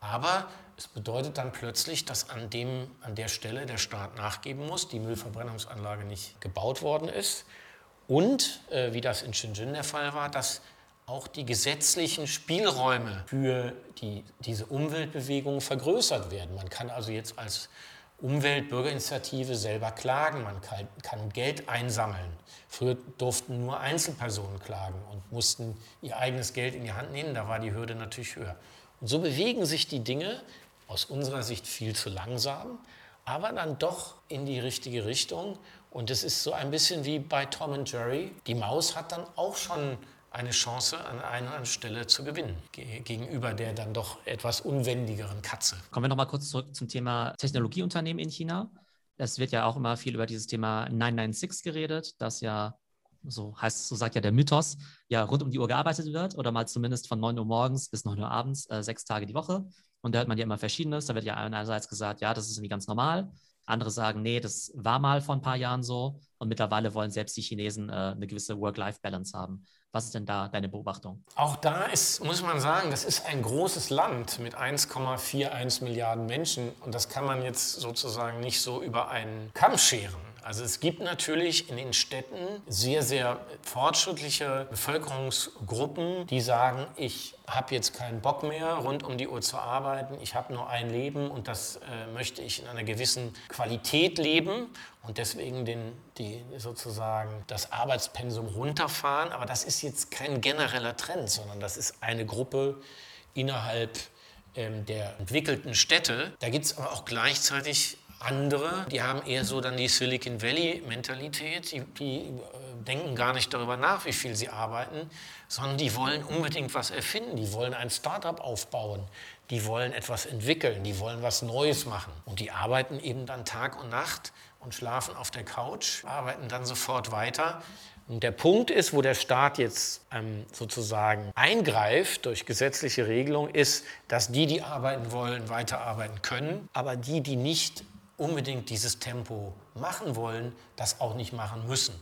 aber es bedeutet dann plötzlich, dass an, dem, an der Stelle der Staat nachgeben muss, die Müllverbrennungsanlage nicht gebaut worden ist und, äh, wie das in Shenzhen der Fall war, dass auch die gesetzlichen Spielräume für die, diese Umweltbewegung vergrößert werden. Man kann also jetzt als Umweltbürgerinitiative selber klagen, man kann Geld einsammeln. Früher durften nur Einzelpersonen klagen und mussten ihr eigenes Geld in die Hand nehmen, da war die Hürde natürlich höher. Und so bewegen sich die Dinge aus unserer Sicht viel zu langsam, aber dann doch in die richtige Richtung. Und es ist so ein bisschen wie bei Tom und Jerry. Die Maus hat dann auch schon eine Chance an einer Stelle zu gewinnen gegenüber der dann doch etwas unwendigeren Katze. Kommen wir nochmal kurz zurück zum Thema Technologieunternehmen in China. Es wird ja auch immer viel über dieses Thema 996 geredet, das ja, so heißt, so sagt ja der Mythos, ja rund um die Uhr gearbeitet wird oder mal zumindest von 9 Uhr morgens bis 9 Uhr abends, äh, sechs Tage die Woche. Und da hört man ja immer Verschiedenes. Da wird ja einerseits gesagt, ja, das ist irgendwie ganz normal. Andere sagen, nee, das war mal vor ein paar Jahren so und mittlerweile wollen selbst die Chinesen äh, eine gewisse Work-Life-Balance haben. Was ist denn da deine Beobachtung? Auch da ist, muss man sagen, das ist ein großes Land mit 1,41 Milliarden Menschen und das kann man jetzt sozusagen nicht so über einen Kamm scheren. Also es gibt natürlich in den Städten sehr, sehr fortschrittliche Bevölkerungsgruppen, die sagen, ich habe jetzt keinen Bock mehr, rund um die Uhr zu arbeiten, ich habe nur ein Leben und das äh, möchte ich in einer gewissen Qualität leben und deswegen den, die, sozusagen das Arbeitspensum runterfahren. Aber das ist jetzt kein genereller Trend, sondern das ist eine Gruppe innerhalb ähm, der entwickelten Städte. Da gibt es aber auch gleichzeitig andere, die haben eher so dann die Silicon Valley-Mentalität, die, die äh, denken gar nicht darüber nach, wie viel sie arbeiten, sondern die wollen unbedingt was erfinden, die wollen ein Startup aufbauen, die wollen etwas entwickeln, die wollen was Neues machen. Und die arbeiten eben dann Tag und Nacht und schlafen auf der Couch, arbeiten dann sofort weiter. Und der Punkt ist, wo der Staat jetzt ähm, sozusagen eingreift durch gesetzliche Regelung, ist, dass die, die arbeiten wollen, weiterarbeiten können, aber die, die nicht unbedingt dieses Tempo machen wollen, das auch nicht machen müssen.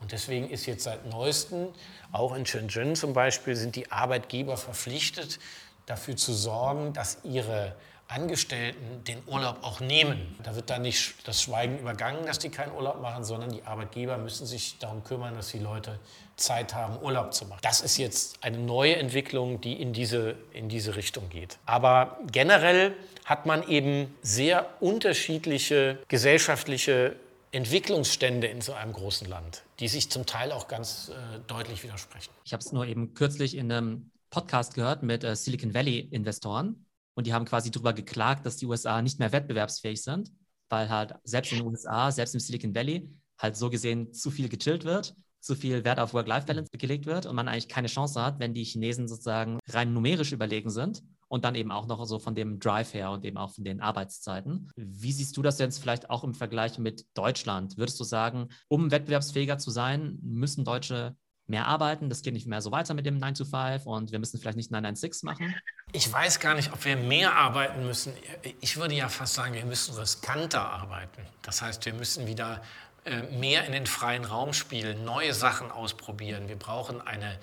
Und deswegen ist jetzt seit neuestem, auch in Shenzhen zum Beispiel, sind die Arbeitgeber verpflichtet, dafür zu sorgen, dass ihre Angestellten den Urlaub auch nehmen. Da wird dann nicht das Schweigen übergangen, dass die keinen Urlaub machen, sondern die Arbeitgeber müssen sich darum kümmern, dass die Leute Zeit haben, Urlaub zu machen. Das ist jetzt eine neue Entwicklung, die in diese, in diese Richtung geht. Aber generell hat man eben sehr unterschiedliche gesellschaftliche Entwicklungsstände in so einem großen Land, die sich zum Teil auch ganz äh, deutlich widersprechen. Ich habe es nur eben kürzlich in einem Podcast gehört mit äh, Silicon Valley-Investoren und die haben quasi darüber geklagt, dass die USA nicht mehr wettbewerbsfähig sind, weil halt selbst in den USA, selbst im Silicon Valley, halt so gesehen zu viel gechillt wird, zu viel Wert auf Work-Life-Balance gelegt wird und man eigentlich keine Chance hat, wenn die Chinesen sozusagen rein numerisch überlegen sind und dann eben auch noch so von dem Drive her und eben auch von den Arbeitszeiten. Wie siehst du das jetzt vielleicht auch im Vergleich mit Deutschland? Würdest du sagen, um wettbewerbsfähiger zu sein, müssen Deutsche mehr arbeiten, das geht nicht mehr so weiter mit dem 9 to 5 und wir müssen vielleicht nicht 996 machen? Ich weiß gar nicht, ob wir mehr arbeiten müssen. Ich würde ja fast sagen, wir müssen riskanter arbeiten. Das heißt, wir müssen wieder äh, mehr in den freien Raum spielen, neue Sachen ausprobieren. Wir brauchen eine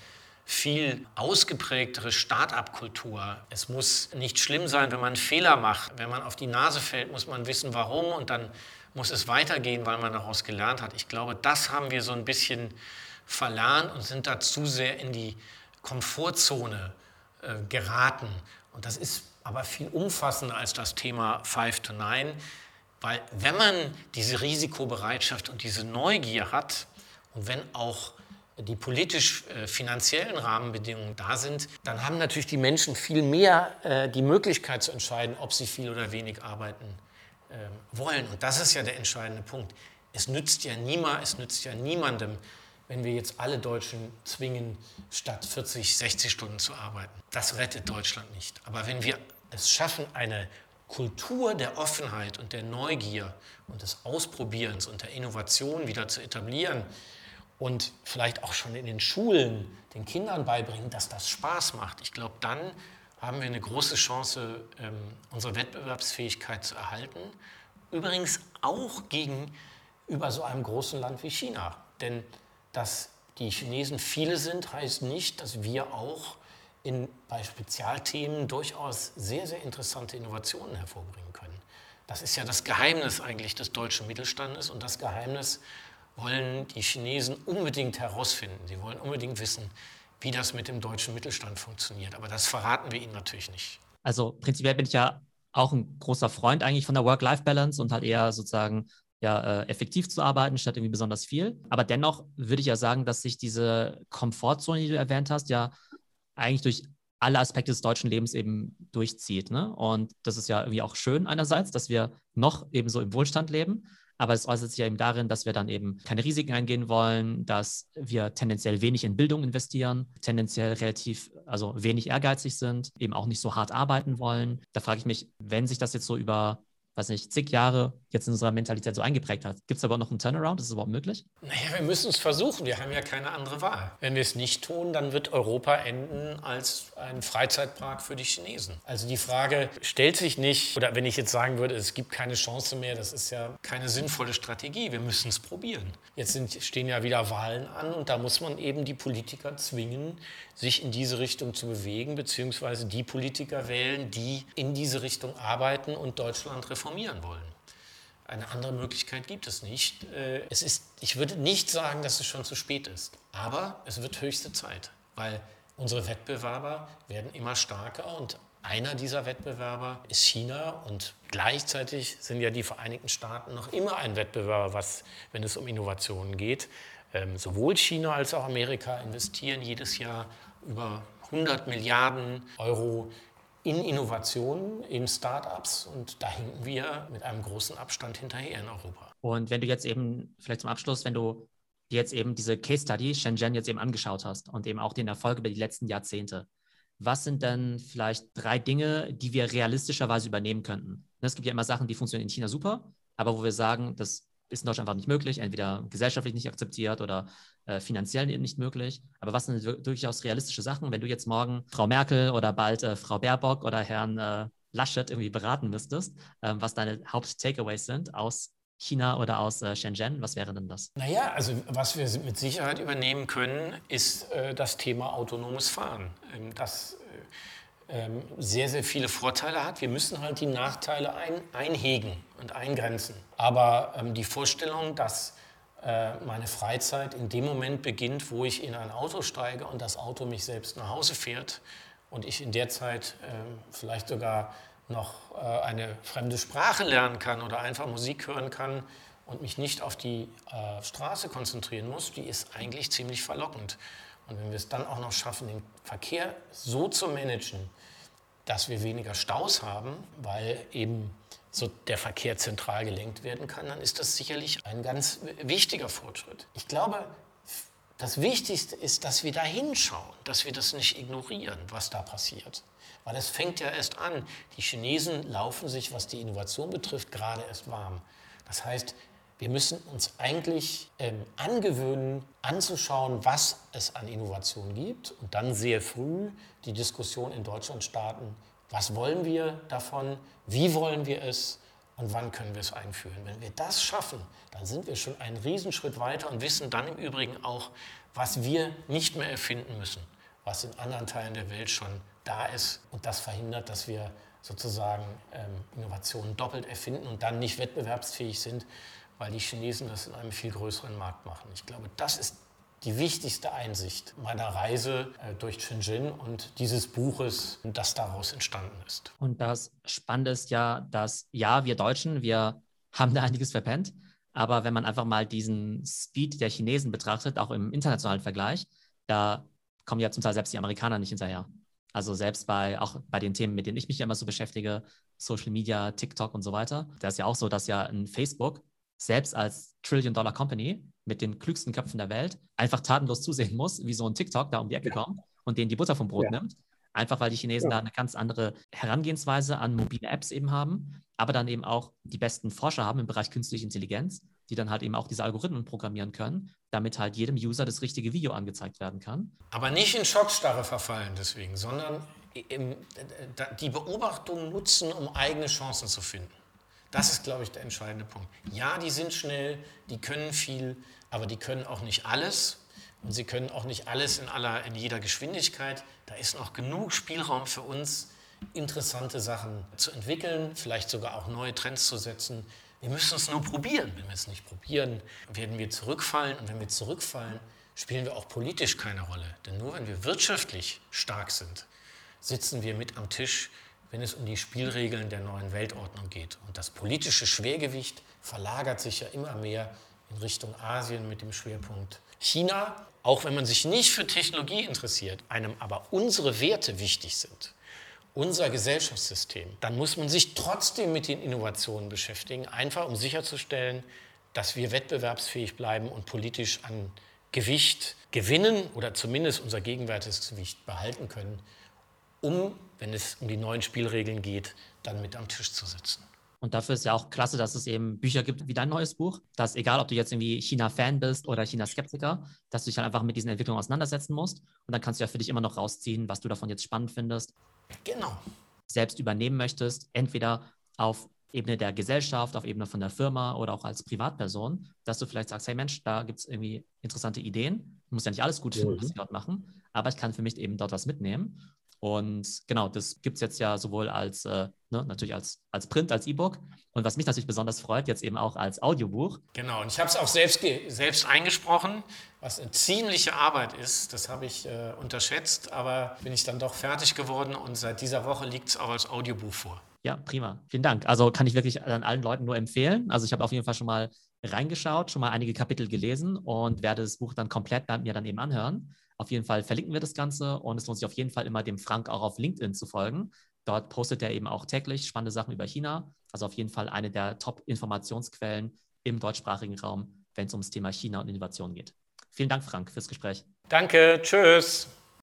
viel ausgeprägtere Start-up-Kultur. Es muss nicht schlimm sein, wenn man einen Fehler macht. Wenn man auf die Nase fällt, muss man wissen, warum und dann muss es weitergehen, weil man daraus gelernt hat. Ich glaube, das haben wir so ein bisschen verlernt und sind da zu sehr in die Komfortzone äh, geraten. Und das ist aber viel umfassender als das Thema 5 to 9, weil wenn man diese Risikobereitschaft und diese Neugier hat und wenn auch die politisch-finanziellen äh, Rahmenbedingungen da sind, dann haben natürlich die Menschen viel mehr äh, die Möglichkeit zu entscheiden, ob sie viel oder wenig arbeiten äh, wollen. Und das ist ja der entscheidende Punkt. Es nützt ja niemand, es nützt ja niemandem, wenn wir jetzt alle Deutschen zwingen, statt 40, 60 Stunden zu arbeiten. Das rettet Deutschland nicht. Aber wenn wir es schaffen, eine Kultur der Offenheit und der Neugier und des Ausprobierens und der Innovation wieder zu etablieren und vielleicht auch schon in den Schulen den Kindern beibringen, dass das Spaß macht, ich glaube, dann haben wir eine große Chance, ähm, unsere Wettbewerbsfähigkeit zu erhalten. Übrigens auch gegenüber so einem großen Land wie China. Denn dass die Chinesen viele sind, heißt nicht, dass wir auch in, bei Spezialthemen durchaus sehr, sehr interessante Innovationen hervorbringen können. Das ist ja das Geheimnis eigentlich des deutschen Mittelstandes und das Geheimnis wollen die Chinesen unbedingt herausfinden. Sie wollen unbedingt wissen, wie das mit dem deutschen Mittelstand funktioniert. Aber das verraten wir ihnen natürlich nicht. Also prinzipiell bin ich ja auch ein großer Freund eigentlich von der Work-Life-Balance und halt eher sozusagen ja, äh, effektiv zu arbeiten, statt irgendwie besonders viel. Aber dennoch würde ich ja sagen, dass sich diese Komfortzone, die du erwähnt hast, ja eigentlich durch alle Aspekte des deutschen Lebens eben durchzieht. Ne? Und das ist ja irgendwie auch schön einerseits, dass wir noch eben so im Wohlstand leben. Aber es äußert sich ja eben darin, dass wir dann eben keine Risiken eingehen wollen, dass wir tendenziell wenig in Bildung investieren, tendenziell relativ, also wenig ehrgeizig sind, eben auch nicht so hart arbeiten wollen. Da frage ich mich, wenn sich das jetzt so über weiß nicht, zig Jahre jetzt in unserer Mentalität so eingeprägt hat. Gibt es aber noch einen Turnaround? Ist es überhaupt möglich? Naja, wir müssen es versuchen. Wir haben ja keine andere Wahl. Wenn wir es nicht tun, dann wird Europa enden als ein Freizeitpark für die Chinesen. Also die Frage stellt sich nicht, oder wenn ich jetzt sagen würde, es gibt keine Chance mehr, das ist ja keine sinnvolle Strategie. Wir müssen es probieren. Jetzt sind, stehen ja wieder Wahlen an und da muss man eben die Politiker zwingen, sich in diese Richtung zu bewegen, beziehungsweise die Politiker wählen, die in diese Richtung arbeiten und Deutschland reformieren wollen. Eine andere Möglichkeit gibt es nicht. Äh, es ist, ich würde nicht sagen, dass es schon zu spät ist, aber es wird höchste Zeit, weil unsere Wettbewerber werden immer stärker und einer dieser Wettbewerber ist China und gleichzeitig sind ja die Vereinigten Staaten noch immer ein Wettbewerber, was, wenn es um Innovationen geht. Ähm, sowohl China als auch Amerika investieren jedes Jahr über 100 Milliarden Euro in Innovationen, in Startups und da hinken wir mit einem großen Abstand hinterher in Europa. Und wenn du jetzt eben, vielleicht zum Abschluss, wenn du dir jetzt eben diese Case Study Shenzhen jetzt eben angeschaut hast und eben auch den Erfolg über die letzten Jahrzehnte, was sind denn vielleicht drei Dinge, die wir realistischerweise übernehmen könnten? Es gibt ja immer Sachen, die funktionieren in China super, aber wo wir sagen, das ist in Deutschland einfach nicht möglich, entweder gesellschaftlich nicht akzeptiert oder äh, finanziell nicht möglich. Aber was sind durchaus realistische Sachen, wenn du jetzt morgen Frau Merkel oder bald äh, Frau Baerbock oder Herrn äh, Laschet irgendwie beraten müsstest, ähm, was deine Haupt-Takeaways sind aus China oder aus äh, Shenzhen? Was wäre denn das? Naja, also was wir mit Sicherheit übernehmen können, ist äh, das Thema autonomes Fahren. Ähm, das ähm, sehr, sehr viele Vorteile hat. Wir müssen halt die Nachteile ein, einhegen und eingrenzen. Aber ähm, die Vorstellung, dass äh, meine Freizeit in dem Moment beginnt, wo ich in ein Auto steige und das Auto mich selbst nach Hause fährt und ich in der Zeit äh, vielleicht sogar noch äh, eine fremde Sprache lernen kann oder einfach Musik hören kann und mich nicht auf die äh, Straße konzentrieren muss, die ist eigentlich ziemlich verlockend. Und wenn wir es dann auch noch schaffen, den Verkehr so zu managen, dass wir weniger Staus haben, weil eben so der Verkehr zentral gelenkt werden kann, dann ist das sicherlich ein ganz wichtiger Fortschritt. Ich glaube, das Wichtigste ist, dass wir da hinschauen, dass wir das nicht ignorieren, was da passiert. Weil es fängt ja erst an. Die Chinesen laufen sich, was die Innovation betrifft, gerade erst warm. Das heißt, wir müssen uns eigentlich ähm, angewöhnen, anzuschauen, was es an Innovationen gibt und dann sehr früh die Diskussion in Deutschland starten, was wollen wir davon, wie wollen wir es und wann können wir es einführen. Wenn wir das schaffen, dann sind wir schon einen Riesenschritt weiter und wissen dann im Übrigen auch, was wir nicht mehr erfinden müssen, was in anderen Teilen der Welt schon da ist und das verhindert, dass wir sozusagen ähm, Innovationen doppelt erfinden und dann nicht wettbewerbsfähig sind, weil die Chinesen das in einem viel größeren Markt machen. Ich glaube, das ist die wichtigste Einsicht meiner Reise äh, durch Shenzhen und dieses Buches, das daraus entstanden ist. Und das Spannende ist ja, dass ja, wir Deutschen, wir haben da einiges verpennt, aber wenn man einfach mal diesen Speed der Chinesen betrachtet, auch im internationalen Vergleich, da kommen ja zum Teil selbst die Amerikaner nicht hinterher. Also selbst bei auch bei den Themen, mit denen ich mich ja immer so beschäftige, Social Media, TikTok und so weiter, da ist ja auch so, dass ja ein Facebook selbst als Trillion-Dollar-Company mit den klügsten Köpfen der Welt einfach tatenlos zusehen muss, wie so ein TikTok da um die Ecke ja. kommt und denen die Butter vom Brot ja. nimmt. Einfach weil die Chinesen ja. da eine ganz andere Herangehensweise an mobile Apps eben haben, aber dann eben auch die besten Forscher haben im Bereich künstliche Intelligenz, die dann halt eben auch diese Algorithmen programmieren können, damit halt jedem User das richtige Video angezeigt werden kann. Aber nicht in Schockstarre verfallen deswegen, sondern die Beobachtung nutzen, um eigene Chancen zu finden. Das ist, glaube ich, der entscheidende Punkt. Ja, die sind schnell, die können viel, aber die können auch nicht alles. Und sie können auch nicht alles in, aller, in jeder Geschwindigkeit. Da ist noch genug Spielraum für uns, interessante Sachen zu entwickeln, vielleicht sogar auch neue Trends zu setzen. Wir müssen es nur probieren. Wenn wir es nicht probieren, werden wir zurückfallen. Und wenn wir zurückfallen, spielen wir auch politisch keine Rolle. Denn nur wenn wir wirtschaftlich stark sind, sitzen wir mit am Tisch wenn es um die Spielregeln der neuen Weltordnung geht. Und das politische Schwergewicht verlagert sich ja immer mehr in Richtung Asien mit dem Schwerpunkt China. Auch wenn man sich nicht für Technologie interessiert, einem aber unsere Werte wichtig sind, unser Gesellschaftssystem, dann muss man sich trotzdem mit den Innovationen beschäftigen, einfach um sicherzustellen, dass wir wettbewerbsfähig bleiben und politisch an Gewicht gewinnen oder zumindest unser gegenwärtiges Gewicht behalten können, um, wenn es um die neuen Spielregeln geht, dann mit am Tisch zu sitzen. Und dafür ist ja auch klasse, dass es eben Bücher gibt wie dein neues Buch, dass egal, ob du jetzt irgendwie China-Fan bist oder China-Skeptiker, dass du dich halt einfach mit diesen Entwicklungen auseinandersetzen musst. Und dann kannst du ja für dich immer noch rausziehen, was du davon jetzt spannend findest. Genau. Selbst übernehmen möchtest, entweder auf Ebene der Gesellschaft, auf Ebene von der Firma oder auch als Privatperson, dass du vielleicht sagst, hey Mensch, da gibt es irgendwie interessante Ideen. Ich muss ja nicht alles gut finden, mhm. was sie dort machen, aber ich kann für mich eben dort was mitnehmen. Und genau, das gibt es jetzt ja sowohl als, äh, ne, natürlich als, als Print, als E-Book. Und was mich natürlich besonders freut, jetzt eben auch als Audiobuch. Genau, und ich habe es auch selbst, selbst eingesprochen, was eine ziemliche Arbeit ist. Das habe ich äh, unterschätzt, aber bin ich dann doch fertig geworden und seit dieser Woche liegt es auch als Audiobuch vor. Ja, prima. Vielen Dank. Also kann ich wirklich an allen Leuten nur empfehlen. Also ich habe auf jeden Fall schon mal reingeschaut, schon mal einige Kapitel gelesen und werde das Buch dann komplett mir dann eben anhören. Auf jeden Fall verlinken wir das Ganze und es lohnt sich auf jeden Fall immer dem Frank auch auf LinkedIn zu folgen. Dort postet er eben auch täglich spannende Sachen über China. Also auf jeden Fall eine der Top-Informationsquellen im deutschsprachigen Raum, wenn es ums Thema China und Innovation geht. Vielen Dank, Frank, fürs Gespräch. Danke, tschüss.